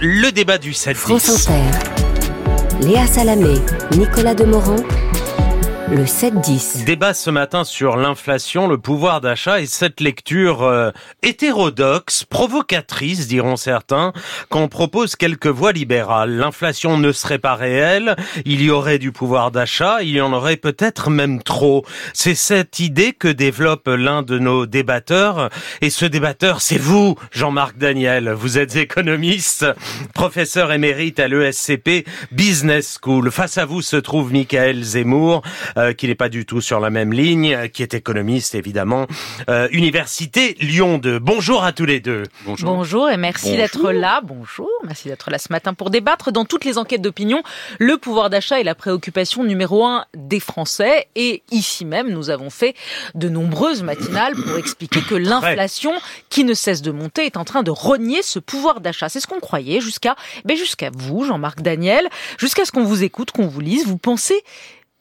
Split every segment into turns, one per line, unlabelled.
Le débat du 7
France Inter. Léa Salamé, Nicolas Demorand. Le 7-10.
Débat ce matin sur l'inflation, le pouvoir d'achat et cette lecture euh, hétérodoxe, provocatrice, diront certains, qu'on propose quelques voies libérales. L'inflation ne serait pas réelle, il y aurait du pouvoir d'achat, il y en aurait peut-être même trop. C'est cette idée que développe l'un de nos débatteurs, et ce débatteur, c'est vous, Jean-Marc Daniel. Vous êtes économiste, professeur émérite à l'ESCP Business School. Face à vous se trouve Michael Zemmour, euh, qui n'est pas du tout sur la même ligne, euh, qui est économiste évidemment. Euh, Université Lyon 2. Bonjour à tous les deux.
Bonjour. Bonjour et merci d'être là. Bonjour, merci d'être là ce matin pour débattre. Dans toutes les enquêtes d'opinion, le pouvoir d'achat est la préoccupation numéro un des Français. Et ici même, nous avons fait de nombreuses matinales pour expliquer que l'inflation, qui ne cesse de monter, est en train de rogner ce pouvoir d'achat. C'est ce qu'on croyait jusqu'à, ben jusqu'à vous, Jean-Marc Daniel, jusqu'à ce qu'on vous écoute, qu'on vous lise. Vous pensez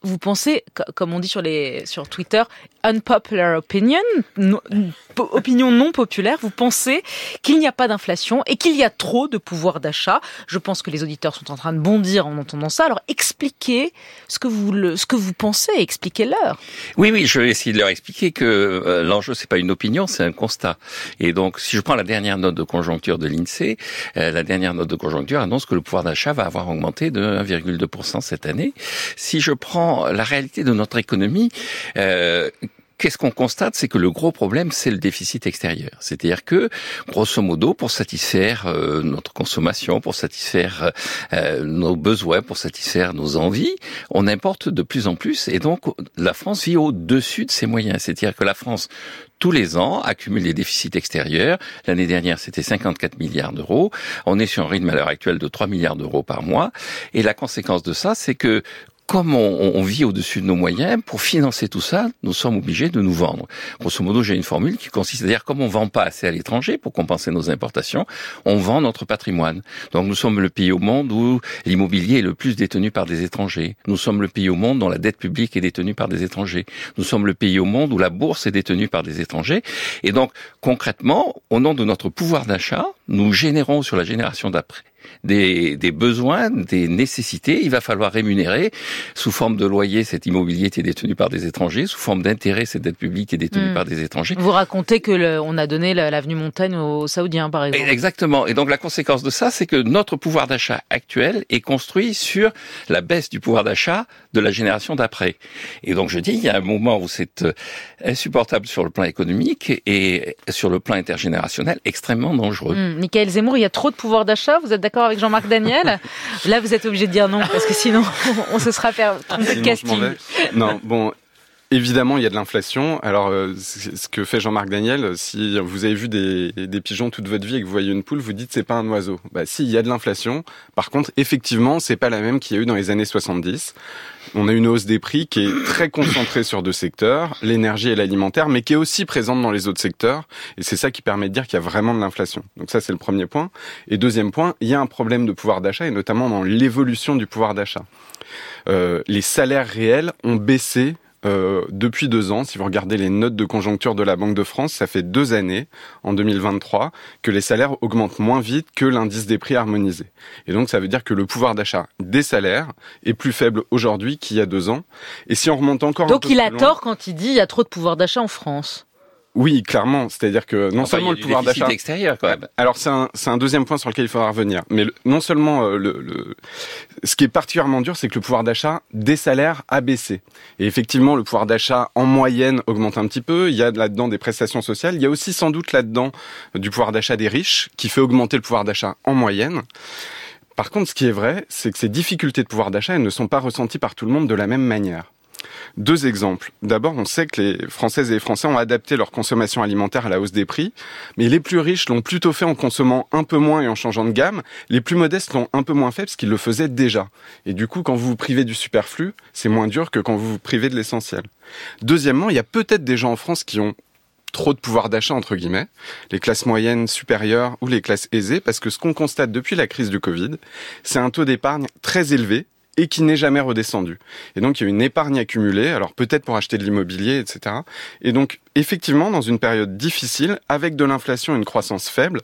vous pensez, comme on dit sur, les, sur Twitter, unpopular opinion, opinion non populaire, vous pensez qu'il n'y a pas d'inflation et qu'il y a trop de pouvoir d'achat? Je pense que les auditeurs sont en train de bondir en entendant ça. Alors expliquez ce que vous, ce que vous pensez, expliquez-leur.
Oui, oui, je vais essayer de leur expliquer que euh, l'enjeu, c'est pas une opinion, c'est un constat. Et donc, si je prends la dernière note de conjoncture de l'INSEE, euh, la dernière note de conjoncture annonce que le pouvoir d'achat va avoir augmenté de 1,2% cette année. Si je prends la réalité de notre économie, euh, qu'est-ce qu'on constate? C'est que le gros problème, c'est le déficit extérieur. C'est-à-dire que, grosso modo, pour satisfaire euh, notre consommation, pour satisfaire euh, nos besoins, pour satisfaire nos envies, on importe de plus en plus. Et donc, la France vit au-dessus de ses moyens. C'est-à-dire que la France, tous les ans, accumule des déficits extérieurs. L'année dernière, c'était 54 milliards d'euros. On est sur un rythme à l'heure actuelle de 3 milliards d'euros par mois. Et la conséquence de ça, c'est que comme on, vit au-dessus de nos moyens, pour financer tout ça, nous sommes obligés de nous vendre. Grosso modo, j'ai une formule qui consiste à dire, comme on vend pas assez à l'étranger pour compenser nos importations, on vend notre patrimoine. Donc nous sommes le pays au monde où l'immobilier est le plus détenu par des étrangers. Nous sommes le pays au monde dont la dette publique est détenue par des étrangers. Nous sommes le pays au monde où la bourse est détenue par des étrangers. Et donc, concrètement, au nom de notre pouvoir d'achat, nous générons sur la génération d'après des, des, besoins, des nécessités. Il va falloir rémunérer sous forme de loyer cet immobilier qui est détenu par des étrangers, sous forme d'intérêt cette dette publique qui est détenue hmm. par des étrangers.
Vous racontez que on a donné l'avenue Montagne aux Saoudiens, par exemple.
Exactement. Et donc la conséquence de ça, c'est que notre pouvoir d'achat actuel est construit sur la baisse du pouvoir d'achat de la génération d'après. Et donc je dis, il y a un moment où c'est euh, insupportable sur le plan économique et sur le plan intergénérationnel extrêmement dangereux.
Hmm. Michael Zemmour, il y a trop de pouvoir d'achat. Vous êtes d'accord avec Jean-Marc Daniel? Là, vous êtes obligé de dire non, parce que sinon, on se sera fait tromper de casting.
Non, bon, Évidemment, il y a de l'inflation. Alors, euh, ce que fait Jean-Marc Daniel, si vous avez vu des, des, pigeons toute votre vie et que vous voyez une poule, vous dites c'est pas un oiseau. Bah, si, il y a de l'inflation. Par contre, effectivement, c'est pas la même qu'il y a eu dans les années 70. On a une hausse des prix qui est très concentrée sur deux secteurs, l'énergie et l'alimentaire, mais qui est aussi présente dans les autres secteurs. Et c'est ça qui permet de dire qu'il y a vraiment de l'inflation. Donc ça, c'est le premier point. Et deuxième point, il y a un problème de pouvoir d'achat, et notamment dans l'évolution du pouvoir d'achat. Euh, les salaires réels ont baissé euh, depuis deux ans, si vous regardez les notes de conjoncture de la Banque de France, ça fait deux années, en 2023, que les salaires augmentent moins vite que l'indice des prix harmonisé. Et donc ça veut dire que le pouvoir d'achat des salaires est plus faible aujourd'hui qu'il y a deux ans. Et si on remonte encore...
Donc il a tort quand il dit il y a trop de pouvoir d'achat en France
oui, clairement. C'est-à-dire que non seulement le pouvoir d'achat
extérieur quand même.
Alors c'est un c'est un deuxième point sur lequel il faudra revenir. Mais non seulement euh, le, le, ce qui est particulièrement dur, c'est que le pouvoir d'achat des salaires a baissé. Et effectivement, le pouvoir d'achat en moyenne augmente un petit peu. Il y a là-dedans des prestations sociales. Il y a aussi sans doute là-dedans du pouvoir d'achat des riches qui fait augmenter le pouvoir d'achat en moyenne. Par contre, ce qui est vrai, c'est que ces difficultés de pouvoir d'achat, elles ne sont pas ressenties par tout le monde de la même manière. Deux exemples. D'abord, on sait que les Françaises et les Français ont adapté leur consommation alimentaire à la hausse des prix, mais les plus riches l'ont plutôt fait en consommant un peu moins et en changeant de gamme. Les plus modestes l'ont un peu moins fait parce qu'ils le faisaient déjà. Et du coup, quand vous vous privez du superflu, c'est moins dur que quand vous vous privez de l'essentiel. Deuxièmement, il y a peut-être des gens en France qui ont trop de pouvoir d'achat entre guillemets, les classes moyennes supérieures ou les classes aisées, parce que ce qu'on constate depuis la crise du Covid, c'est un taux d'épargne très élevé et qui n'est jamais redescendu. Et donc il y a une épargne accumulée, alors peut-être pour acheter de l'immobilier, etc. Et donc effectivement, dans une période difficile, avec de l'inflation et une croissance faible,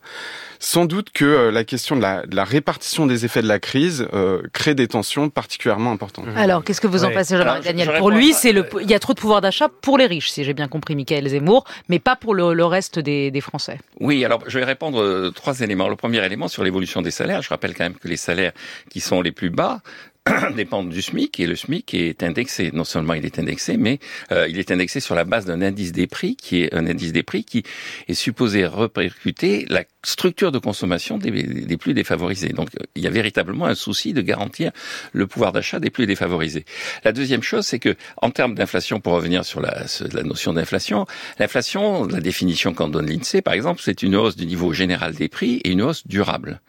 sans doute que euh, la question de la, de la, répartition des effets de la crise euh, crée des tensions particulièrement importantes.
Mmh. Alors, qu'est-ce que vous en pensez, Jean-Marc Daniel Pour lui, c'est le, il y a trop de pouvoir d'achat pour les riches, si j'ai bien compris, Michael Zemmour, mais pas pour le, le reste des, des, Français.
Oui, alors je vais répondre euh, trois éléments. Le premier élément sur l'évolution des salaires. Je rappelle quand même que les salaires qui sont les plus bas dépendent du SMIC et le SMIC est indexé. Non seulement il est indexé, mais euh, il est indexé sur la base d'un indice des prix qui est un indice des prix qui est supposé repercuter la structure de consommation des, des, plus défavorisés. Donc il y a véritablement un souci de garantir le pouvoir d'achat des plus défavorisés. La deuxième chose, c'est que en termes d'inflation, pour revenir sur la, la notion d'inflation, l'inflation, la définition qu'en donne l'INSEE, par exemple, c'est une hausse du niveau général des prix et une hausse durable.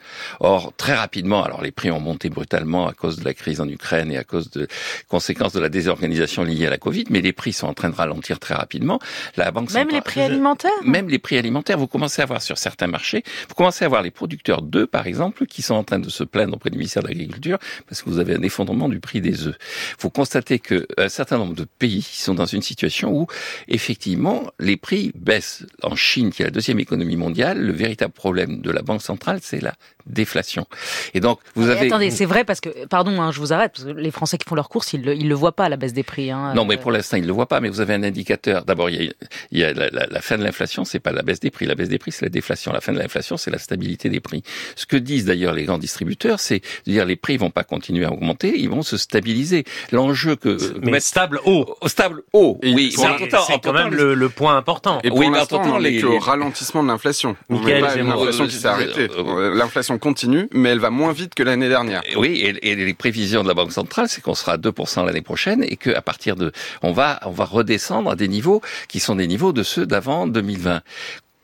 Or, très rapidement, alors les prix ont monté brutalement à cause de la crise en Ukraine et à cause de conséquences de la désorganisation liée à la Covid, mais les prix sont en train de ralentir très rapidement.
La banque même les prix alimentaires.
Même les prix alimentaires, vous commencez à voir sur certains marchés vous commencez à voir les producteurs d'œufs, par exemple, qui sont en train de se plaindre auprès du ministère de l'Agriculture parce que vous avez un effondrement du prix des œufs. Il faut constater qu'un certain nombre de pays sont dans une situation où, effectivement, les prix baissent. En Chine, qui est la deuxième économie mondiale, le véritable problème de la Banque centrale, c'est la déflation. Et donc, vous avez...
Attendez, c'est vrai parce que, pardon, hein, je vous arrête, parce que les Français qui font leurs courses, ils le, ils le voient pas, la baisse des prix. Hein,
non, mais pour l'instant, ils le voient pas, mais vous avez un indicateur. D'abord, il y a, il y a la, la, la, fin de l'inflation, c'est pas la baisse des prix. La baisse des prix, c'est la déflation. La fin de l'inflation, c'est la stabilité des prix. Ce que disent d'ailleurs les grands distributeurs, c'est de dire les prix vont pas continuer à augmenter, ils vont se stabiliser. L'enjeu que...
Mais stable haut.
Stable haut, oui.
C'est quand même le, le, point important.
Et pour oui, l'instant, on les... au ralentissement de l'inflation. L'inflation qui s'est arrêtée. L'inflation continue, mais elle va moins vite que l'année dernière.
Oui, et, et, les prévisions de la Banque centrale, c'est qu'on sera à 2% l'année prochaine et qu'à partir de, on va, on va redescendre à des niveaux qui sont des niveaux de ceux d'avant 2020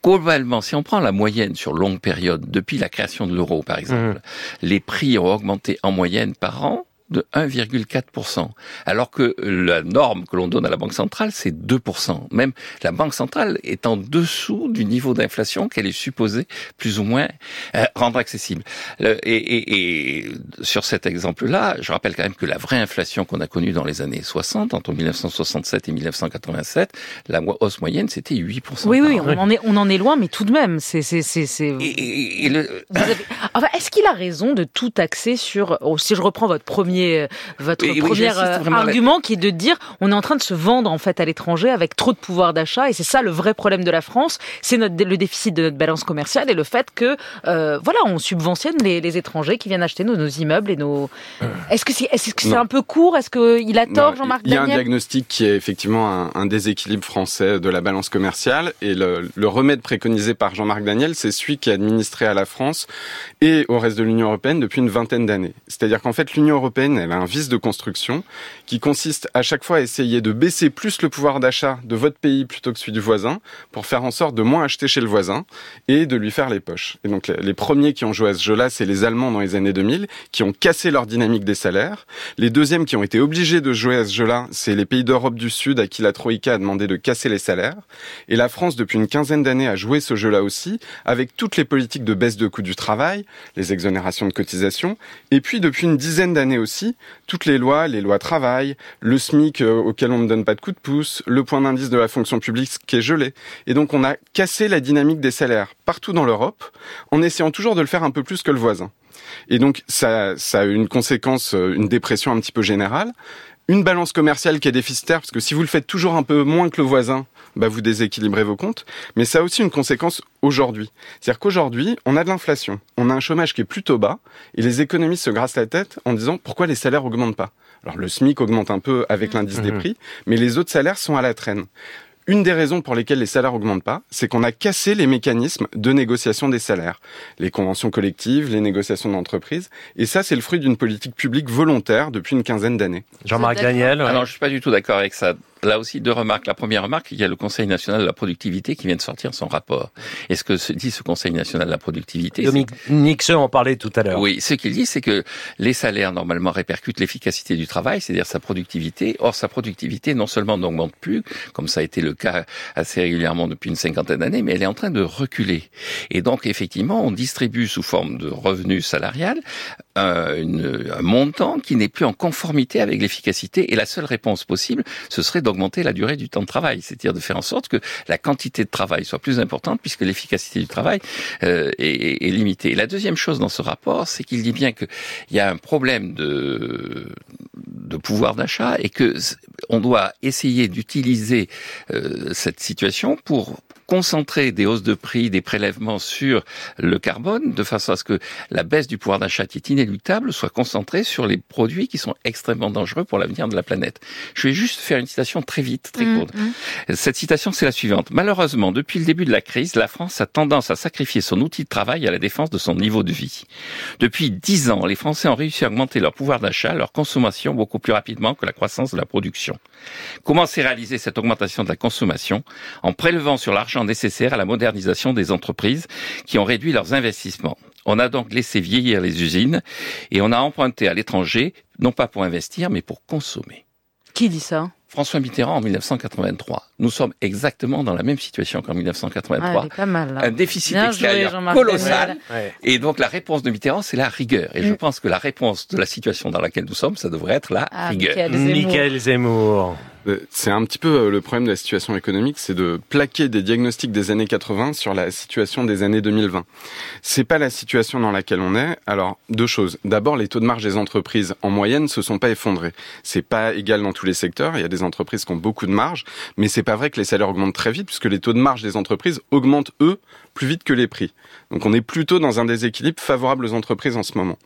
globalement, si on prend la moyenne sur longue période, depuis la création de l'euro par exemple, mmh. les prix ont augmenté en moyenne par an de 1,4%, alors que la norme que l'on donne à la Banque centrale, c'est 2%. Même la Banque centrale est en dessous du niveau d'inflation qu'elle est supposée plus ou moins euh, rendre accessible. et, et, et, sur cet exemple-là, je rappelle quand même que la vraie inflation qu'on a connue dans les années 60, entre 1967 et 1987, la hausse moyenne, c'était 8%.
Oui, oui, on en, est, on en est loin, mais tout de même, c'est... c'est, c'est, c'est... Le... Avez... Enfin, est-ce qu'il a raison de tout taxer sur... Oh, si je reprends votre premier euh, votre oui, premier oui, argument qui est de dire on est en train de se vendre en fait à l'étranger avec trop de pouvoir d'achat et c'est ça le vrai problème de la France, c'est notre le déficit de notre balance commerciale et le fait que euh, voilà on subventionne les, les, étrangers qui viennent acheter nos, nos immeubles et nos. Euh. Est-ce que c'est est-ce que c'est un peu court? Est-ce que il a tort Jean-Marc
Il y a un diagnostic qui est effectivement un, un, déséquilibre français de la balance commerciale et le, le remède préconisé par Jean-Marc Daniel, c'est celui qui est administré à la France et au reste de l'Union européenne depuis une vingtaine d'années. C'est-à-dire qu'en fait l'Union européenne elle a un vice de construction qui consiste à chaque fois à essayer de baisser plus le pouvoir d'achat de votre pays plutôt que celui du voisin pour faire en sorte de moins acheter chez le voisin et de lui faire les poches. Et donc les premiers qui ont joué à ce jeu-là, c'est les Allemands dans les années 2000 qui ont cassé leur dynamique des salaires. Les deuxièmes qui ont été obligés de jouer à ce jeu-là, c'est les pays d'Europe du Sud à qui la Troïka a demandé de casser les salaires. Et la France, depuis une quinzaine d'années, a joué ce jeu-là aussi avec toutes les politiques de baisse de coût du travail, les exonérations de cotisations, et puis depuis une dizaine d'années aussi toutes les lois, les lois travail, le SMIC euh, auquel on ne donne pas de coup de pouce, le point d'indice de la fonction publique qui est gelé. Et donc on a cassé la dynamique des salaires partout dans l'Europe en essayant toujours de le faire un peu plus que le voisin. Et donc ça, ça a une conséquence, euh, une dépression un petit peu générale une balance commerciale qui est déficitaire, parce que si vous le faites toujours un peu moins que le voisin, bah vous déséquilibrez vos comptes. Mais ça a aussi une conséquence aujourd'hui. C'est-à-dire qu'aujourd'hui, on a de l'inflation, on a un chômage qui est plutôt bas, et les économistes se grassent la tête en disant pourquoi les salaires augmentent pas? Alors le SMIC augmente un peu avec l'indice des mmh. prix, mais les autres salaires sont à la traîne. Une des raisons pour lesquelles les salaires augmentent pas, c'est qu'on a cassé les mécanismes de négociation des salaires, les conventions collectives, les négociations d'entreprise, et ça, c'est le fruit d'une politique publique volontaire depuis une quinzaine d'années.
Jean-Marc Daniel.
Alors, je suis pas du tout d'accord avec ça. Là aussi, deux remarques. La première remarque, il y a le Conseil national de la productivité qui vient de sortir son rapport. Et ce que dit ce Conseil national de la productivité...
Dominique Nixon en parlait tout à l'heure.
Oui, ce qu'il dit, c'est que les salaires, normalement, répercutent l'efficacité du travail, c'est-à-dire sa productivité. Or, sa productivité, non seulement n'augmente plus, comme ça a été le cas assez régulièrement depuis une cinquantaine d'années, mais elle est en train de reculer. Et donc, effectivement, on distribue sous forme de revenus salariales un montant qui n'est plus en conformité avec l'efficacité et la seule réponse possible, ce serait d'augmenter la durée du temps de travail, c'est-à-dire de faire en sorte que la quantité de travail soit plus importante puisque l'efficacité du travail euh, est, limitée. La deuxième chose dans ce rapport, c'est qu'il dit bien qu'il y a un problème de, de pouvoir d'achat et que on doit essayer d'utiliser euh, cette situation pour concentrer des hausses de prix, des prélèvements sur le carbone, de façon à ce que la baisse du pouvoir d'achat qui est inéluctable soit concentrée sur les produits qui sont extrêmement dangereux pour l'avenir de la planète. Je vais juste faire une citation très vite, très mmh, courte. Mmh. Cette citation, c'est la suivante. Malheureusement, depuis le début de la crise, la France a tendance à sacrifier son outil de travail à la défense de son niveau de vie. Depuis dix ans, les Français ont réussi à augmenter leur pouvoir d'achat, leur consommation beaucoup plus rapidement que la croissance de la production. Comment s'est réalisée cette augmentation de la consommation? En prélevant sur l'argent nécessaires à la modernisation des entreprises qui ont réduit leurs investissements. On a donc laissé vieillir les usines et on a emprunté à l'étranger, non pas pour investir, mais pour consommer.
Qui dit ça?
François Mitterrand en 1983. Nous sommes exactement dans la même situation qu'en 1983.
Ah, mal,
Un déficit extérieur colossal. Et donc la réponse de Mitterrand, c'est la rigueur. Et je mm. pense que la réponse de la situation dans laquelle nous sommes, ça devrait être la ah, rigueur.
Michael Zemmour.
Euh, c'est un petit peu euh, le problème de la situation économique, c'est de plaquer des diagnostics des années 80 sur la situation des années 2020. C'est pas la situation dans laquelle on est. Alors, deux choses. D'abord, les taux de marge des entreprises, en moyenne, se sont pas effondrés. C'est pas égal dans tous les secteurs. Il y a des entreprises qui ont beaucoup de marge, mais c'est pas vrai que les salaires augmentent très vite, puisque les taux de marge des entreprises augmentent, eux, plus vite que les prix. Donc on est plutôt dans un déséquilibre favorable aux entreprises en ce moment.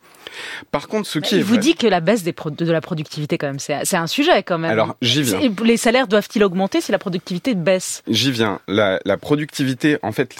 Par contre, ce qui
Il
vous
dit que la baisse des de la productivité, quand même, c'est un sujet, quand même.
Alors, j'y viens.
Les salaires doivent-ils augmenter si la productivité baisse?
J'y viens. La, productivité, en fait,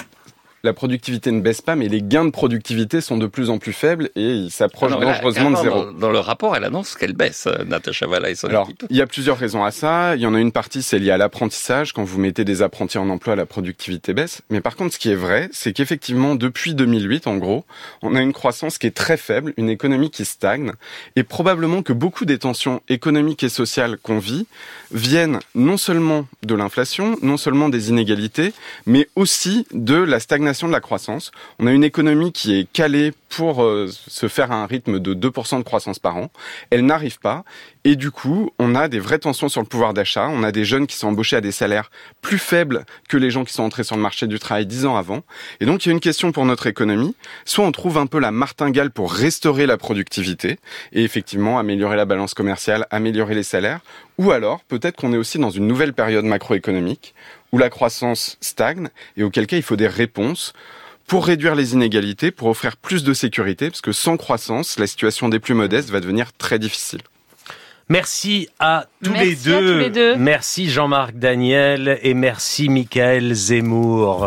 la productivité ne baisse pas, mais les gains de productivité sont de plus en plus faibles et ils s'approchent dangereusement de zéro.
Dans, le rapport, elle annonce qu'elle baisse, euh, Natacha Valla et son
Alors, il y a plusieurs raisons à ça. Il y en a une partie, c'est lié à l'apprentissage. Quand vous mettez des apprentis en emploi, la productivité baisse. Mais par contre, ce qui est vrai, c'est qu'effectivement, depuis 2008, en gros, on a une croissance qui est très faible, une économie qui stagne, et probablement que beaucoup des tensions économiques et sociales qu'on vit viennent non seulement de l'inflation, non seulement des inégalités, mais aussi de la stagnation de la croissance. On a une économie qui est calée pour euh, se faire à un rythme de 2% de croissance par an. Elle n'arrive pas. Et du coup, on a des vraies tensions sur le pouvoir d'achat. On a des jeunes qui sont embauchés à des salaires plus faibles que les gens qui sont entrés sur le marché du travail dix ans avant. Et donc, il y a une question pour notre économie. Soit on trouve un peu la martingale pour restaurer la productivité et effectivement améliorer la balance commerciale, améliorer les salaires. Ou alors, peut-être qu'on est aussi dans une nouvelle période macroéconomique où la croissance stagne et auquel cas il faut des réponses pour réduire les inégalités, pour offrir plus de sécurité, parce que sans croissance, la situation des plus modestes va devenir très difficile.
Merci à tous, les, deux.
tous les deux.
Merci Jean-Marc Daniel et merci Michael Zemmour.